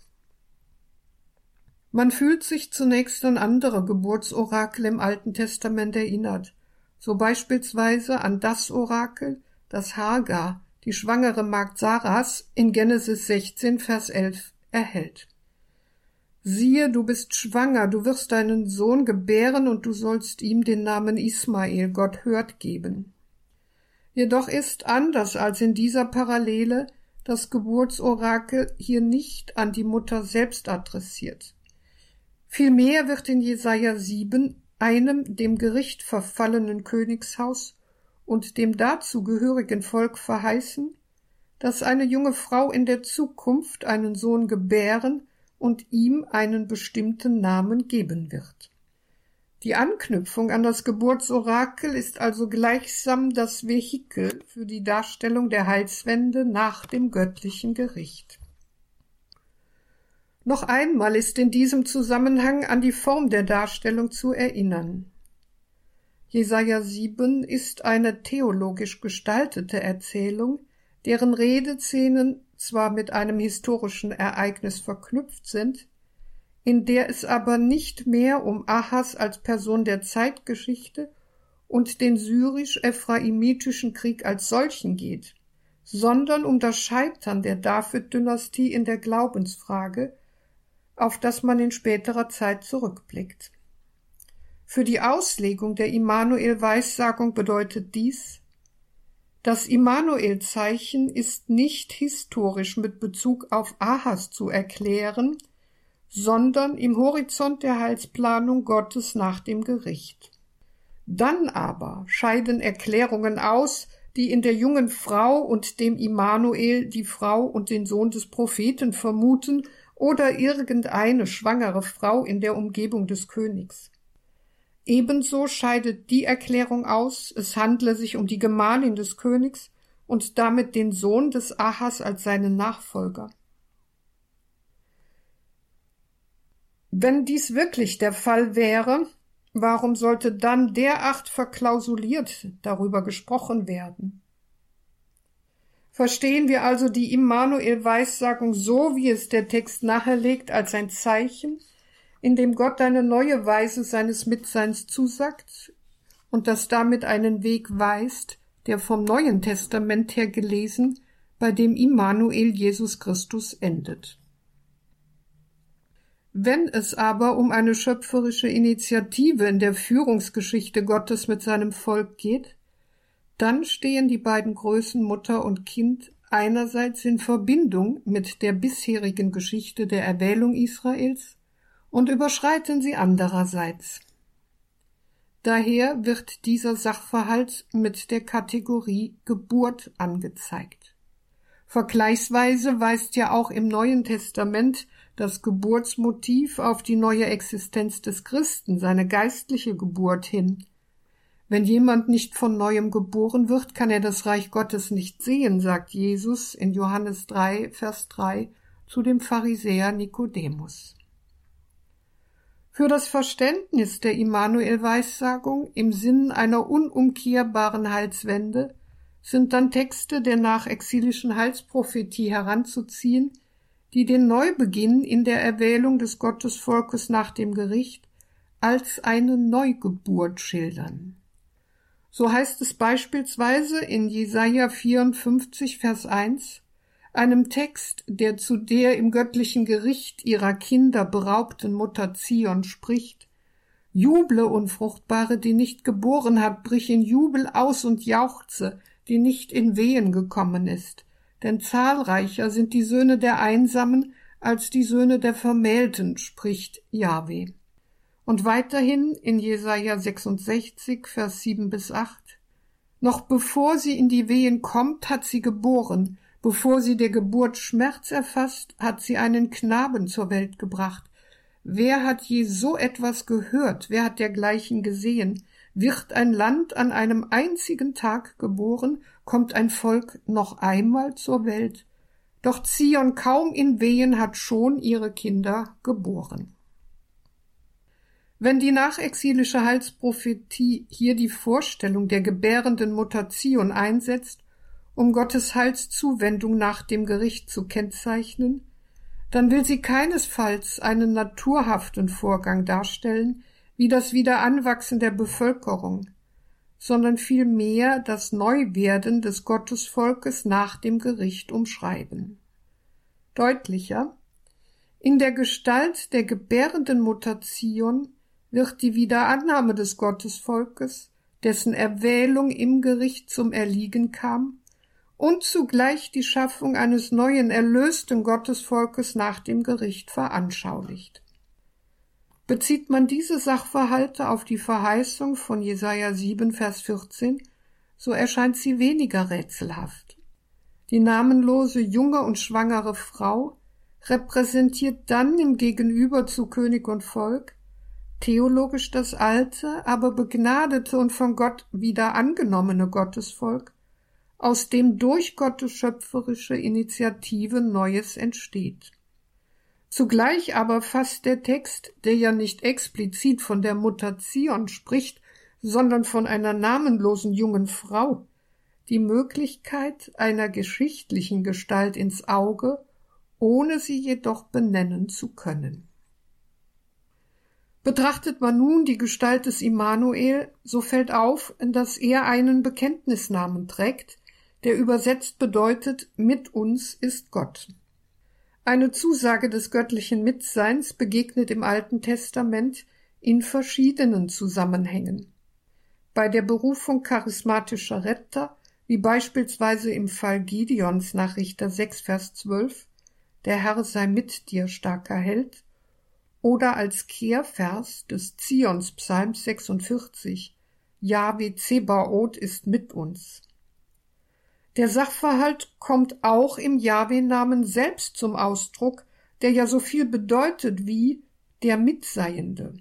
Man fühlt sich zunächst an andere Geburtsorakel im Alten Testament erinnert, so beispielsweise an das Orakel, das Hagar, die schwangere Magd Saras, in Genesis 16, Vers 11 erhält. Siehe, du bist schwanger, du wirst deinen Sohn gebären und du sollst ihm den Namen Ismael, Gott hört, geben. Jedoch ist anders als in dieser Parallele das Geburtsorakel hier nicht an die Mutter selbst adressiert. Vielmehr wird in Jesaja 7 einem dem Gericht verfallenen Königshaus und dem dazugehörigen Volk verheißen, dass eine junge Frau in der Zukunft einen Sohn gebären und ihm einen bestimmten Namen geben wird. Die Anknüpfung an das Geburtsorakel ist also gleichsam das Vehikel für die Darstellung der Heilswende nach dem göttlichen Gericht. Noch einmal ist in diesem Zusammenhang an die Form der Darstellung zu erinnern. Jesaja 7 ist eine theologisch gestaltete Erzählung, deren Redeszenen zwar mit einem historischen Ereignis verknüpft sind, in der es aber nicht mehr um Ahas als Person der Zeitgeschichte und den syrisch-ephraimitischen Krieg als solchen geht, sondern um das Scheitern der David-Dynastie in der Glaubensfrage auf das man in späterer Zeit zurückblickt. Für die Auslegung der Immanuel-Weissagung bedeutet dies, das Immanuel-Zeichen ist nicht historisch mit Bezug auf Ahas zu erklären, sondern im Horizont der Heilsplanung Gottes nach dem Gericht. Dann aber scheiden Erklärungen aus, die in der jungen Frau und dem Immanuel die Frau und den Sohn des Propheten vermuten oder irgendeine schwangere Frau in der Umgebung des Königs. Ebenso scheidet die Erklärung aus, es handle sich um die Gemahlin des Königs und damit den Sohn des Ahas als seinen Nachfolger. Wenn dies wirklich der Fall wäre, warum sollte dann derart verklausuliert darüber gesprochen werden? Verstehen wir also die Immanuel-Weissagung so, wie es der Text nahelegt, als ein Zeichen, in dem Gott eine neue Weise seines Mitseins zusagt und das damit einen Weg weist, der vom Neuen Testament her gelesen, bei dem Immanuel Jesus Christus endet. Wenn es aber um eine schöpferische Initiative in der Führungsgeschichte Gottes mit seinem Volk geht, dann stehen die beiden Größen Mutter und Kind einerseits in Verbindung mit der bisherigen Geschichte der Erwählung Israels und überschreiten sie andererseits. Daher wird dieser Sachverhalt mit der Kategorie Geburt angezeigt. Vergleichsweise weist ja auch im Neuen Testament das Geburtsmotiv auf die neue Existenz des Christen, seine geistliche Geburt hin, wenn jemand nicht von neuem geboren wird, kann er das Reich Gottes nicht sehen, sagt Jesus in Johannes 3, Vers 3 zu dem Pharisäer Nikodemus. Für das Verständnis der Immanuel-Weissagung im Sinn einer unumkehrbaren Heilswende sind dann Texte der nachexilischen Heilsprophetie heranzuziehen, die den Neubeginn in der Erwählung des Gottesvolkes nach dem Gericht als eine Neugeburt schildern. So heißt es beispielsweise in Jesaja 54, Vers 1, einem Text, der zu der im göttlichen Gericht ihrer Kinder beraubten Mutter Zion spricht, Juble, Unfruchtbare, die nicht geboren hat, brich in Jubel aus und jauchze, die nicht in Wehen gekommen ist. Denn zahlreicher sind die Söhne der Einsamen als die Söhne der Vermählten, spricht Jahwe. Und weiterhin in Jesaja 66, Vers 7 bis 8. Noch bevor sie in die Wehen kommt, hat sie geboren. Bevor sie der Geburt Schmerz erfasst, hat sie einen Knaben zur Welt gebracht. Wer hat je so etwas gehört? Wer hat dergleichen gesehen? Wird ein Land an einem einzigen Tag geboren? Kommt ein Volk noch einmal zur Welt? Doch Zion kaum in Wehen hat schon ihre Kinder geboren. Wenn die nachexilische Heilsprophetie hier die Vorstellung der gebärenden Mutation einsetzt um Gottes Heilszuwendung nach dem Gericht zu kennzeichnen, dann will sie keinesfalls einen naturhaften Vorgang darstellen, wie das Wiederanwachsen der Bevölkerung, sondern vielmehr das Neuwerden des Gottesvolkes nach dem Gericht umschreiben. Deutlicher, in der Gestalt der gebärenden Mutation wird die Wiederannahme des Gottesvolkes, dessen Erwählung im Gericht zum Erliegen kam, und zugleich die Schaffung eines neuen erlösten Gottesvolkes nach dem Gericht veranschaulicht. Bezieht man diese Sachverhalte auf die Verheißung von Jesaja 7, Vers 14, so erscheint sie weniger rätselhaft. Die namenlose junge und schwangere Frau repräsentiert dann im Gegenüber zu König und Volk theologisch das alte, aber begnadete und von Gott wieder angenommene Gottesvolk, aus dem durch Gottes schöpferische Initiative Neues entsteht. Zugleich aber fasst der Text, der ja nicht explizit von der Mutation spricht, sondern von einer namenlosen jungen Frau, die Möglichkeit einer geschichtlichen Gestalt ins Auge, ohne sie jedoch benennen zu können. Betrachtet man nun die Gestalt des Immanuel, so fällt auf, dass er einen Bekenntnisnamen trägt, der übersetzt bedeutet Mit uns ist Gott. Eine Zusage des göttlichen Mitseins begegnet im Alten Testament in verschiedenen Zusammenhängen. Bei der Berufung charismatischer Retter, wie beispielsweise im Fall Gideons nach Richter 6, Vers 12, der Herr sei mit dir, starker Held, oder als Kehrvers des Zions Psalms 46, Jahwe Zebaoth ist mit uns. Der Sachverhalt kommt auch im Jahwe-Namen selbst zum Ausdruck, der ja so viel bedeutet wie der Mitseiende.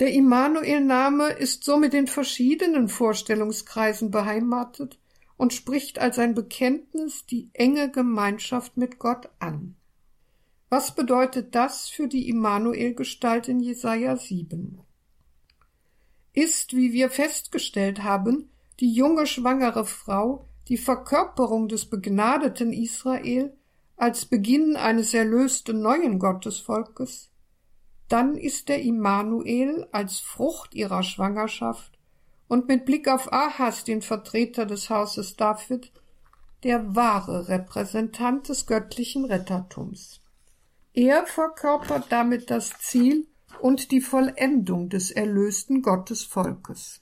Der Immanuel-Name ist somit in verschiedenen Vorstellungskreisen beheimatet und spricht als ein Bekenntnis die enge Gemeinschaft mit Gott an. Was bedeutet das für die Immanuel-Gestalt in Jesaja 7? Ist, wie wir festgestellt haben, die junge schwangere Frau die Verkörperung des begnadeten Israel als Beginn eines erlösten neuen Gottesvolkes, dann ist der Immanuel als Frucht ihrer Schwangerschaft und mit Blick auf Ahas, den Vertreter des Hauses David, der wahre Repräsentant des göttlichen Rettertums. Er verkörpert damit das Ziel und die Vollendung des erlösten Gottesvolkes.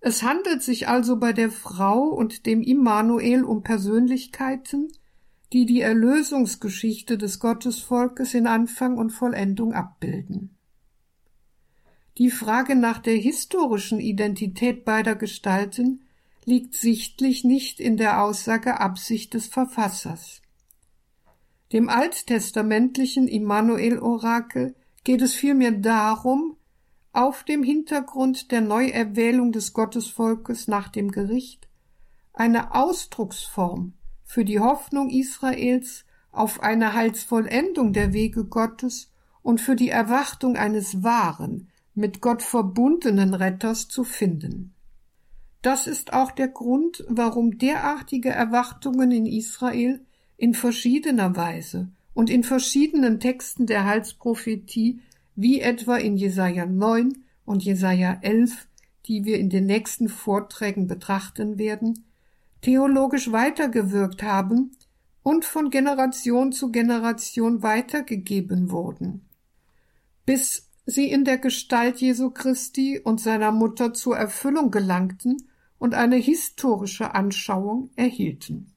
Es handelt sich also bei der Frau und dem Immanuel um Persönlichkeiten, die die Erlösungsgeschichte des Gottesvolkes in Anfang und Vollendung abbilden. Die Frage nach der historischen Identität beider Gestalten liegt sichtlich nicht in der Aussage Absicht des Verfassers. Dem alttestamentlichen Immanuel-Orakel geht es vielmehr darum, auf dem Hintergrund der Neuerwählung des Gottesvolkes nach dem Gericht eine Ausdrucksform für die Hoffnung Israels auf eine Heilsvollendung der Wege Gottes und für die Erwartung eines wahren, mit Gott verbundenen Retters zu finden. Das ist auch der Grund, warum derartige Erwartungen in Israel in verschiedener Weise und in verschiedenen Texten der Heilsprophetie wie etwa in Jesaja 9 und Jesaja 11, die wir in den nächsten Vorträgen betrachten werden, theologisch weitergewirkt haben und von Generation zu Generation weitergegeben wurden, bis sie in der Gestalt Jesu Christi und seiner Mutter zur Erfüllung gelangten und eine historische Anschauung erhielten.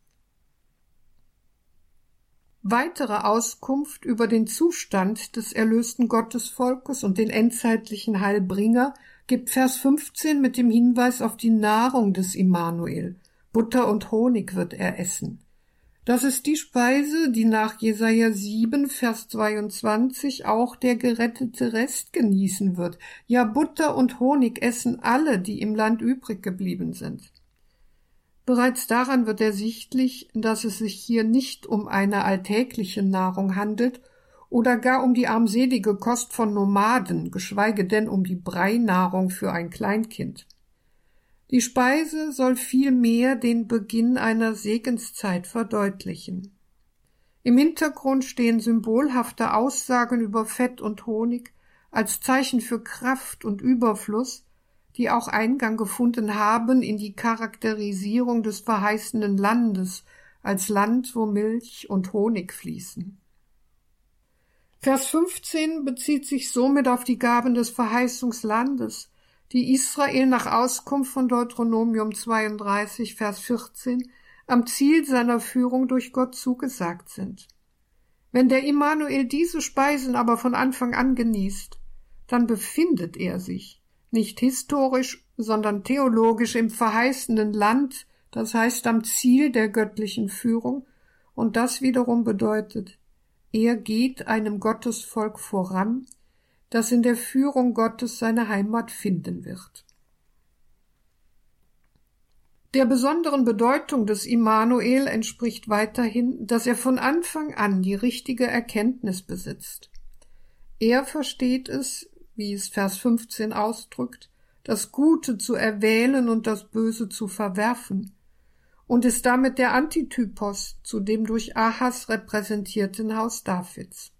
Weitere Auskunft über den Zustand des erlösten Gottesvolkes und den endzeitlichen Heilbringer gibt Vers 15 mit dem Hinweis auf die Nahrung des Immanuel. Butter und Honig wird er essen. Das ist die Speise, die nach Jesaja 7, Vers 22 auch der gerettete Rest genießen wird. Ja, Butter und Honig essen alle, die im Land übrig geblieben sind. Bereits daran wird ersichtlich, dass es sich hier nicht um eine alltägliche Nahrung handelt oder gar um die armselige Kost von Nomaden, geschweige denn um die Breinahrung für ein Kleinkind. Die Speise soll vielmehr den Beginn einer Segenszeit verdeutlichen. Im Hintergrund stehen symbolhafte Aussagen über Fett und Honig als Zeichen für Kraft und Überfluss, die auch Eingang gefunden haben in die Charakterisierung des verheißenen Landes als Land, wo Milch und Honig fließen. Vers 15 bezieht sich somit auf die Gaben des Verheißungslandes, die Israel nach Auskunft von Deuteronomium 32, Vers 14 am Ziel seiner Führung durch Gott zugesagt sind. Wenn der Immanuel diese Speisen aber von Anfang an genießt, dann befindet er sich nicht historisch, sondern theologisch im verheißenen Land, das heißt am Ziel der göttlichen Führung, und das wiederum bedeutet, er geht einem Gottesvolk voran, das in der Führung Gottes seine Heimat finden wird. Der besonderen Bedeutung des Immanuel entspricht weiterhin, dass er von Anfang an die richtige Erkenntnis besitzt. Er versteht es, wie es Vers 15 ausdrückt, das Gute zu erwählen und das Böse zu verwerfen, und ist damit der Antitypos zu dem durch Ahas repräsentierten Haus Davids.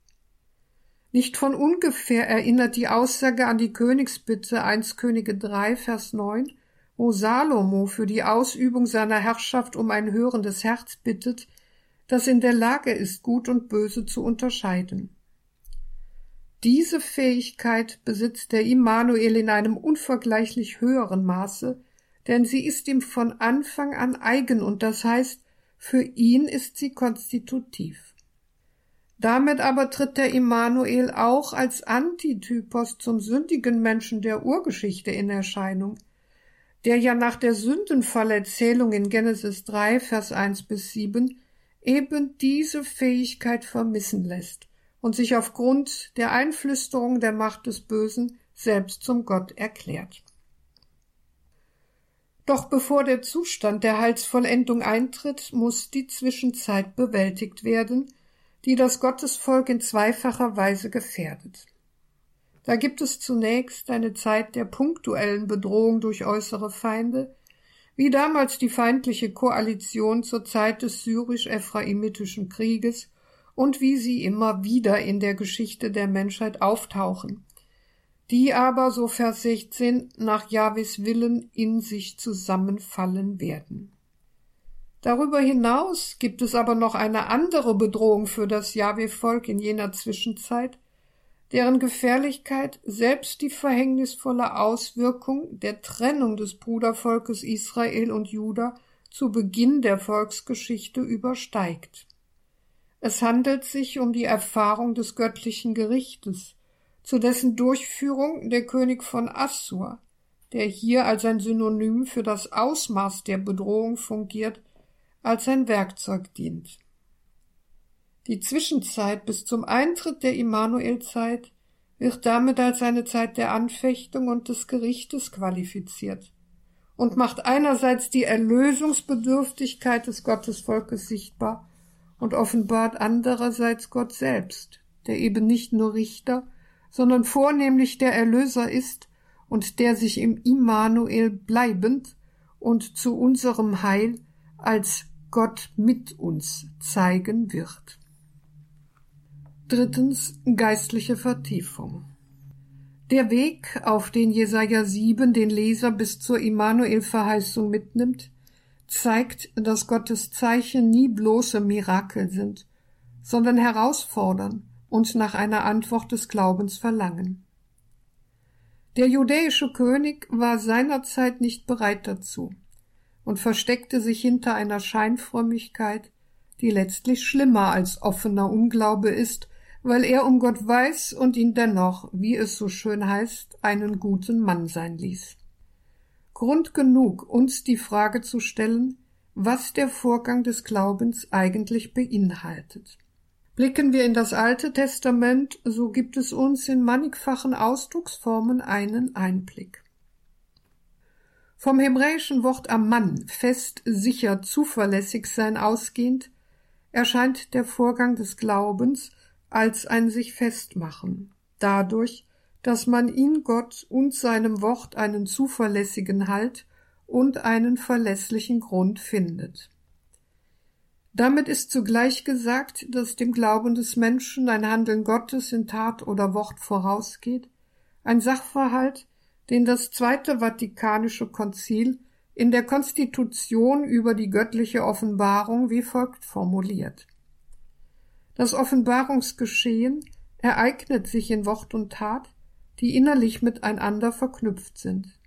Nicht von ungefähr erinnert die Aussage an die Königsbitte 1 Könige 3, Vers 9, wo Salomo für die Ausübung seiner Herrschaft um ein hörendes Herz bittet, das in der Lage ist, Gut und Böse zu unterscheiden. Diese Fähigkeit besitzt der Immanuel in einem unvergleichlich höheren Maße, denn sie ist ihm von Anfang an eigen und das heißt, für ihn ist sie konstitutiv. Damit aber tritt der Immanuel auch als Antitypos zum sündigen Menschen der Urgeschichte in Erscheinung, der ja nach der Sündenfallerzählung in Genesis 3, Vers 1 bis 7 eben diese Fähigkeit vermissen lässt und sich aufgrund der Einflüsterung der Macht des Bösen selbst zum Gott erklärt. Doch bevor der Zustand der Heilsvollendung eintritt, muss die Zwischenzeit bewältigt werden, die das Gottesvolk in zweifacher Weise gefährdet. Da gibt es zunächst eine Zeit der punktuellen Bedrohung durch äußere Feinde, wie damals die feindliche Koalition zur Zeit des syrisch-ephraimitischen Krieges und wie sie immer wieder in der Geschichte der Menschheit auftauchen, die aber, so Vers 16, nach Jahwes Willen in sich zusammenfallen werden. Darüber hinaus gibt es aber noch eine andere Bedrohung für das Jahwe-Volk in jener Zwischenzeit, deren Gefährlichkeit selbst die verhängnisvolle Auswirkung der Trennung des Brudervolkes Israel und Juda zu Beginn der Volksgeschichte übersteigt. Es handelt sich um die Erfahrung des göttlichen Gerichtes, zu dessen Durchführung der König von Assur, der hier als ein Synonym für das Ausmaß der Bedrohung fungiert, als ein Werkzeug dient. Die Zwischenzeit bis zum Eintritt der Immanuelzeit wird damit als eine Zeit der Anfechtung und des Gerichtes qualifiziert und macht einerseits die Erlösungsbedürftigkeit des Gottesvolkes sichtbar und offenbart andererseits Gott selbst, der eben nicht nur Richter, sondern vornehmlich der Erlöser ist und der sich im Immanuel bleibend und zu unserem Heil als Gott mit uns zeigen wird. Drittens geistliche Vertiefung. Der Weg, auf den Jesaja 7 den Leser bis zur Immanuel-Verheißung mitnimmt, zeigt, dass Gottes Zeichen nie bloße Mirakel sind, sondern herausfordern und nach einer Antwort des Glaubens verlangen. Der judäische König war seinerzeit nicht bereit dazu und versteckte sich hinter einer Scheinfrömmigkeit, die letztlich schlimmer als offener Unglaube ist, weil er um Gott weiß und ihn dennoch, wie es so schön heißt, einen guten Mann sein ließ. Grund genug, uns die Frage zu stellen, was der Vorgang des Glaubens eigentlich beinhaltet. Blicken wir in das Alte Testament, so gibt es uns in mannigfachen Ausdrucksformen einen Einblick. Vom hebräischen Wort am Mann fest, sicher, zuverlässig sein ausgehend, erscheint der Vorgang des Glaubens als ein sich festmachen, dadurch, dass man in Gott und seinem Wort einen zuverlässigen Halt und einen verlässlichen Grund findet. Damit ist zugleich gesagt, dass dem Glauben des Menschen ein Handeln Gottes in Tat oder Wort vorausgeht, ein Sachverhalt, den das Zweite Vatikanische Konzil in der Konstitution über die göttliche Offenbarung wie folgt formuliert. Das Offenbarungsgeschehen ereignet sich in Wort und Tat, die innerlich miteinander verknüpft sind.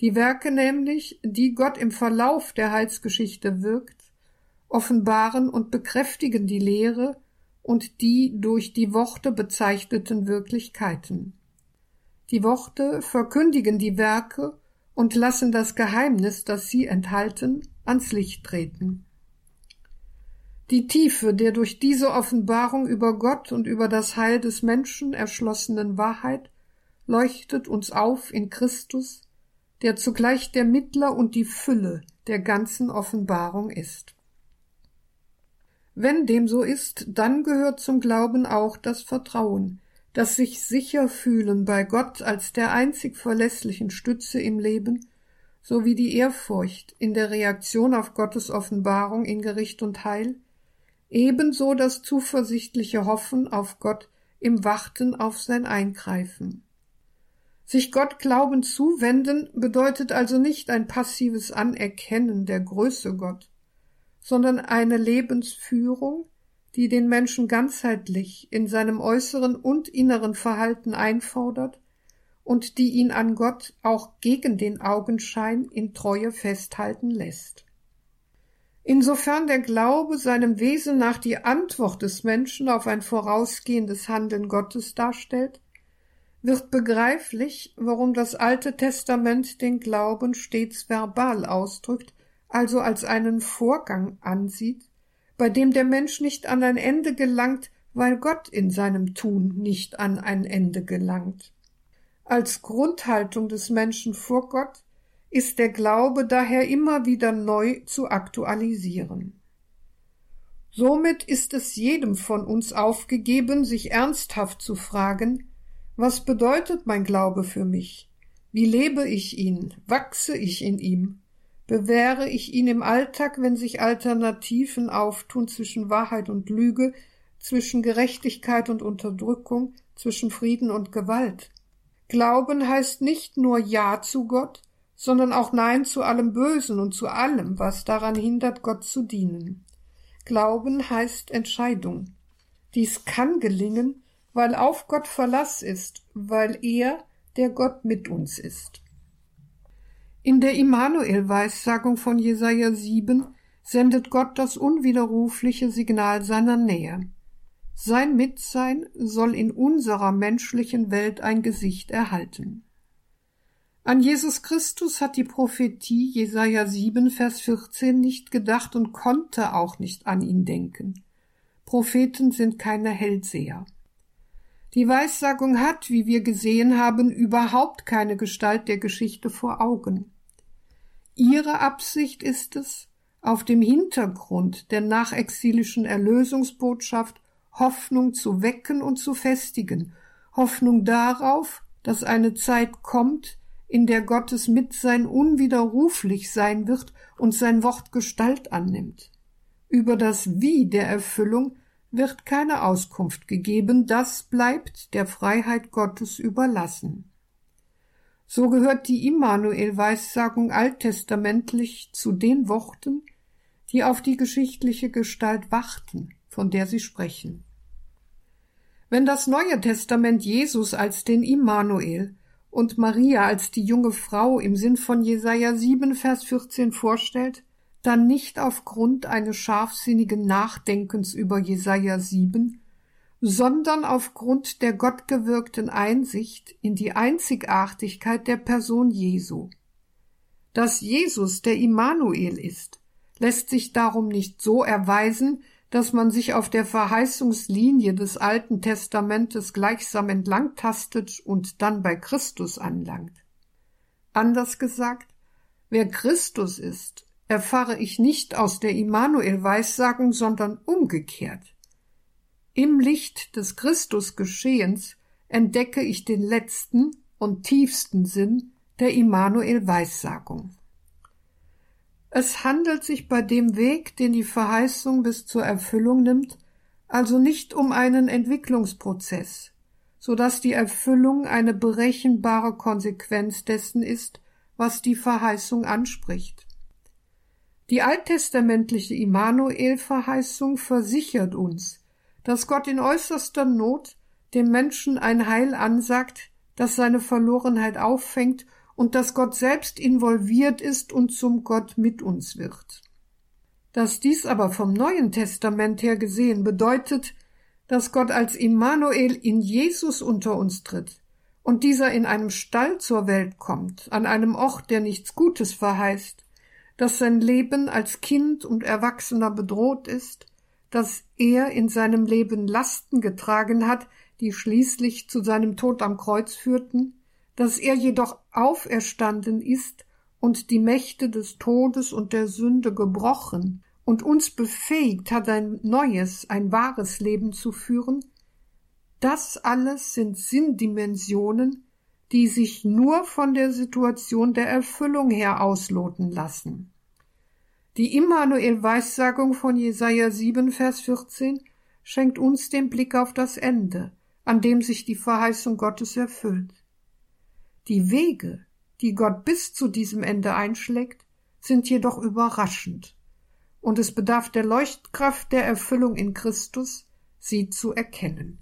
Die Werke nämlich, die Gott im Verlauf der Heilsgeschichte wirkt, offenbaren und bekräftigen die Lehre und die durch die Worte bezeichneten Wirklichkeiten. Die Worte verkündigen die Werke und lassen das Geheimnis, das sie enthalten, ans Licht treten. Die Tiefe der durch diese Offenbarung über Gott und über das Heil des Menschen erschlossenen Wahrheit leuchtet uns auf in Christus, der zugleich der Mittler und die Fülle der ganzen Offenbarung ist. Wenn dem so ist, dann gehört zum Glauben auch das Vertrauen, das sich sicher fühlen bei Gott als der einzig verlässlichen Stütze im Leben, sowie die Ehrfurcht in der Reaktion auf Gottes Offenbarung in Gericht und Heil, ebenso das zuversichtliche Hoffen auf Gott im Warten auf sein Eingreifen. Sich Gott Glauben zuwenden bedeutet also nicht ein passives Anerkennen der Größe Gott, sondern eine Lebensführung, die den Menschen ganzheitlich in seinem äußeren und inneren Verhalten einfordert und die ihn an Gott auch gegen den Augenschein in Treue festhalten lässt. Insofern der Glaube seinem Wesen nach die Antwort des Menschen auf ein vorausgehendes Handeln Gottes darstellt, wird begreiflich, warum das Alte Testament den Glauben stets verbal ausdrückt, also als einen Vorgang ansieht, bei dem der Mensch nicht an ein Ende gelangt, weil Gott in seinem Tun nicht an ein Ende gelangt. Als Grundhaltung des Menschen vor Gott ist der Glaube daher immer wieder neu zu aktualisieren. Somit ist es jedem von uns aufgegeben, sich ernsthaft zu fragen, was bedeutet mein Glaube für mich? Wie lebe ich ihn? Wachse ich in ihm? Bewähre ich ihn im Alltag, wenn sich Alternativen auftun zwischen Wahrheit und Lüge, zwischen Gerechtigkeit und Unterdrückung, zwischen Frieden und Gewalt? Glauben heißt nicht nur Ja zu Gott, sondern auch Nein zu allem Bösen und zu allem, was daran hindert, Gott zu dienen. Glauben heißt Entscheidung. Dies kann gelingen, weil auf Gott Verlass ist, weil er, der Gott mit uns ist. In der Immanuel-Weissagung von Jesaja 7 sendet Gott das unwiderrufliche Signal seiner Nähe. Sein Mitsein soll in unserer menschlichen Welt ein Gesicht erhalten. An Jesus Christus hat die Prophetie Jesaja 7, Vers 14 nicht gedacht und konnte auch nicht an ihn denken. Propheten sind keine Hellseher. Die Weissagung hat, wie wir gesehen haben, überhaupt keine Gestalt der Geschichte vor Augen. Ihre Absicht ist es, auf dem Hintergrund der nachexilischen Erlösungsbotschaft Hoffnung zu wecken und zu festigen, Hoffnung darauf, dass eine Zeit kommt, in der Gottes Mitsein unwiderruflich sein wird und sein Wort Gestalt annimmt. Über das Wie der Erfüllung wird keine Auskunft gegeben, das bleibt der Freiheit Gottes überlassen. So gehört die Immanuel-Weissagung alttestamentlich zu den Worten, die auf die geschichtliche Gestalt warten, von der sie sprechen. Wenn das Neue Testament Jesus als den Immanuel und Maria als die junge Frau im Sinn von Jesaja 7, Vers 14 vorstellt, dann nicht aufgrund eines scharfsinnigen Nachdenkens über Jesaja 7, sondern aufgrund der gottgewirkten Einsicht in die Einzigartigkeit der Person Jesu. Dass Jesus der Immanuel ist, lässt sich darum nicht so erweisen, dass man sich auf der Verheißungslinie des Alten Testamentes gleichsam entlangtastet und dann bei Christus anlangt. Anders gesagt, wer Christus ist, erfahre ich nicht aus der Immanuel-Weissagung, sondern umgekehrt. Im Licht des Christusgeschehens entdecke ich den letzten und tiefsten Sinn der Immanuel-Weissagung. Es handelt sich bei dem Weg, den die Verheißung bis zur Erfüllung nimmt, also nicht um einen Entwicklungsprozess, so dass die Erfüllung eine berechenbare Konsequenz dessen ist, was die Verheißung anspricht. Die alttestamentliche Immanuel-Verheißung versichert uns, dass Gott in äußerster Not dem Menschen ein Heil ansagt, das seine Verlorenheit auffängt und dass Gott selbst involviert ist und zum Gott mit uns wird. Dass dies aber vom Neuen Testament her gesehen bedeutet, dass Gott als Immanuel in Jesus unter uns tritt und dieser in einem Stall zur Welt kommt, an einem Ort, der nichts Gutes verheißt, dass sein Leben als Kind und Erwachsener bedroht ist, dass er in seinem Leben Lasten getragen hat, die schließlich zu seinem Tod am Kreuz führten, dass er jedoch auferstanden ist und die Mächte des Todes und der Sünde gebrochen und uns befähigt hat, ein neues, ein wahres Leben zu führen, das alles sind Sinndimensionen, die sich nur von der Situation der Erfüllung her ausloten lassen. Die Immanuel-Weissagung von Jesaja 7, Vers 14 schenkt uns den Blick auf das Ende, an dem sich die Verheißung Gottes erfüllt. Die Wege, die Gott bis zu diesem Ende einschlägt, sind jedoch überraschend, und es bedarf der Leuchtkraft der Erfüllung in Christus, sie zu erkennen.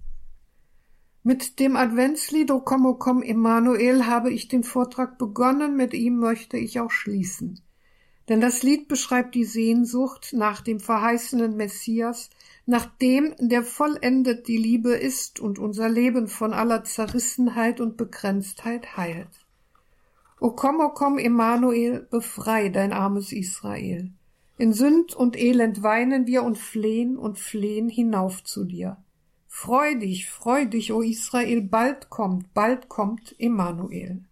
Mit dem Adventslied O komm, o komm, habe ich den Vortrag begonnen, mit ihm möchte ich auch schließen. Denn das Lied beschreibt die Sehnsucht nach dem verheißenen Messias, nach dem, der vollendet die Liebe ist und unser Leben von aller Zerrissenheit und Begrenztheit heilt. O komm, o komm, Emmanuel, befrei dein armes Israel. In Sünd und Elend weinen wir und flehen und flehen hinauf zu dir. Freu dich, freu dich, o Israel, bald kommt, bald kommt Emmanuel.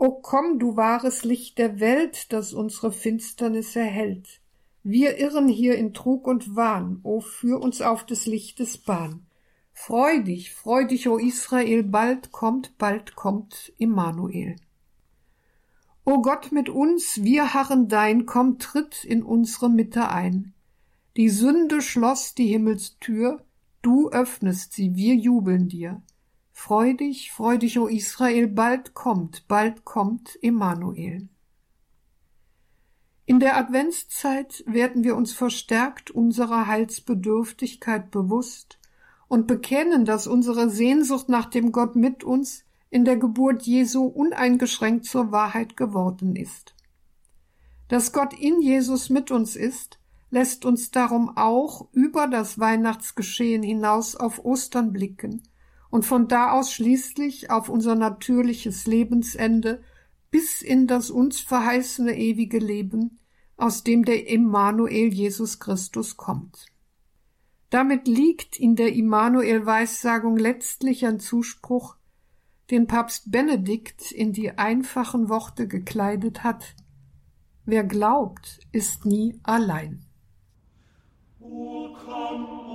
O komm, du wahres Licht der Welt, das unsere Finsternis erhellt. Wir irren hier in Trug und Wahn, o führ uns auf des Lichtes Bahn. Freu dich, freu dich, o Israel, bald kommt, bald kommt Immanuel. O Gott mit uns, wir harren dein, komm, tritt in unsere Mitte ein. Die Sünde schloss die Himmelstür, du öffnest sie, wir jubeln dir. Freu dich, freu dich, o Israel, bald kommt, bald kommt Immanuel. In der Adventszeit werden wir uns verstärkt unserer Heilsbedürftigkeit bewusst und bekennen, dass unsere Sehnsucht nach dem Gott mit uns in der Geburt Jesu uneingeschränkt zur Wahrheit geworden ist. Dass Gott in Jesus mit uns ist, lässt uns darum auch über das Weihnachtsgeschehen hinaus auf Ostern blicken und von da aus schließlich auf unser natürliches Lebensende bis in das uns verheißene ewige Leben, aus dem der Immanuel Jesus Christus kommt. Damit liegt in der Immanuel-Weissagung letztlich ein Zuspruch, den Papst Benedikt in die einfachen Worte gekleidet hat Wer glaubt, ist nie allein. O komm,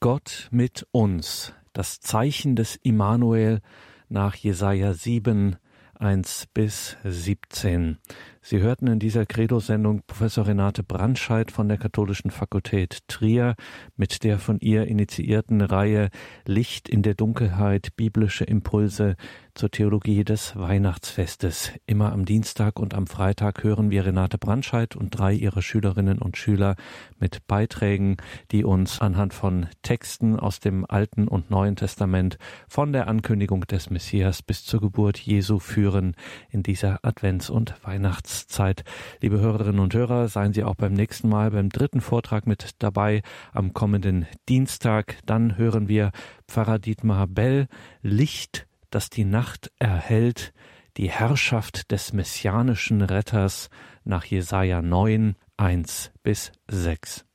Gott mit uns, das Zeichen des Immanuel nach Jesaja 7, 1 bis 17. Sie hörten in dieser Credo-Sendung Professor Renate Brandscheid von der Katholischen Fakultät Trier mit der von ihr initiierten Reihe Licht in der Dunkelheit, biblische Impulse zur Theologie des Weihnachtsfestes. Immer am Dienstag und am Freitag hören wir Renate Brandscheid und drei ihrer Schülerinnen und Schüler mit Beiträgen, die uns anhand von Texten aus dem Alten und Neuen Testament von der Ankündigung des Messias bis zur Geburt Jesu führen in dieser Advents- und Weihnachts Adventszeit. Liebe Hörerinnen und Hörer, seien Sie auch beim nächsten Mal beim dritten Vortrag mit dabei am kommenden Dienstag. Dann hören wir Pfarrer Dietmar Bell Licht, das die Nacht erhält, die Herrschaft des messianischen Retters nach Jesaja 9, 1 bis 6.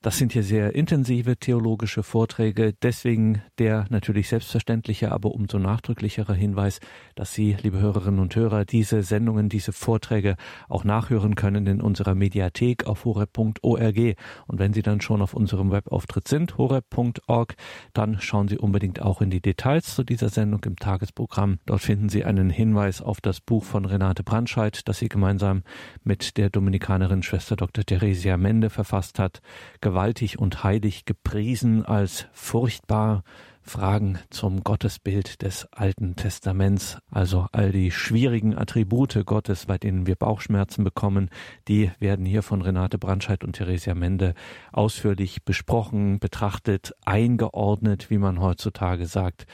Das sind hier sehr intensive theologische Vorträge. Deswegen der natürlich selbstverständliche, aber umso nachdrücklichere Hinweis, dass Sie, liebe Hörerinnen und Hörer, diese Sendungen, diese Vorträge auch nachhören können in unserer Mediathek auf horeb.org. Und wenn Sie dann schon auf unserem Webauftritt sind, horeb.org, dann schauen Sie unbedingt auch in die Details zu dieser Sendung im Tagesprogramm. Dort finden Sie einen Hinweis auf das Buch von Renate Brandscheid, das sie gemeinsam mit der Dominikanerin Schwester Dr. Theresia Mende verfasst hat gewaltig und heilig gepriesen als furchtbar Fragen zum Gottesbild des Alten Testaments, also all die schwierigen Attribute Gottes, bei denen wir Bauchschmerzen bekommen, die werden hier von Renate Brandscheid und Theresia Mende ausführlich besprochen, betrachtet, eingeordnet, wie man heutzutage sagt.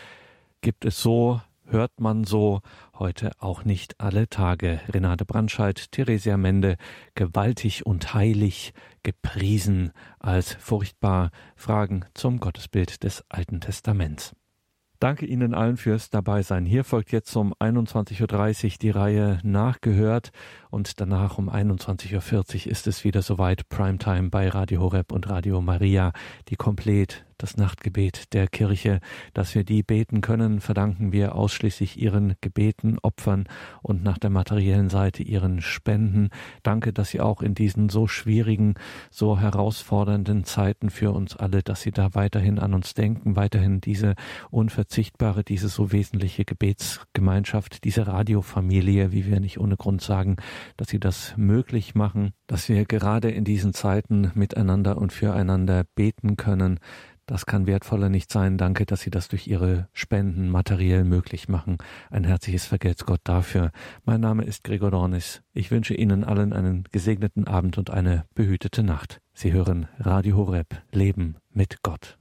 Gibt es so hört man so heute auch nicht alle Tage. Renate Brandscheid, Theresia Mende, gewaltig und heilig, gepriesen als furchtbar Fragen zum Gottesbild des Alten Testaments. Danke Ihnen allen fürs Dabeisein. Hier folgt jetzt um 21.30 Uhr die Reihe Nachgehört und danach um 21.40 Uhr ist es wieder soweit. Primetime bei Radio Horeb und Radio Maria, die komplett das Nachtgebet der Kirche, dass wir die beten können, verdanken wir ausschließlich ihren Gebeten, Opfern und nach der materiellen Seite ihren Spenden. Danke, dass Sie auch in diesen so schwierigen, so herausfordernden Zeiten für uns alle, dass Sie da weiterhin an uns denken, weiterhin diese unverzichtbare, diese so wesentliche Gebetsgemeinschaft, diese Radiofamilie, wie wir nicht ohne Grund sagen, dass Sie das möglich machen, dass wir gerade in diesen Zeiten miteinander und füreinander beten können, das kann wertvoller nicht sein. Danke, dass Sie das durch Ihre Spenden materiell möglich machen. Ein herzliches Vergelt's Gott dafür. Mein Name ist Gregor Dornis. Ich wünsche Ihnen allen einen gesegneten Abend und eine behütete Nacht. Sie hören Radio Horeb. Leben mit Gott.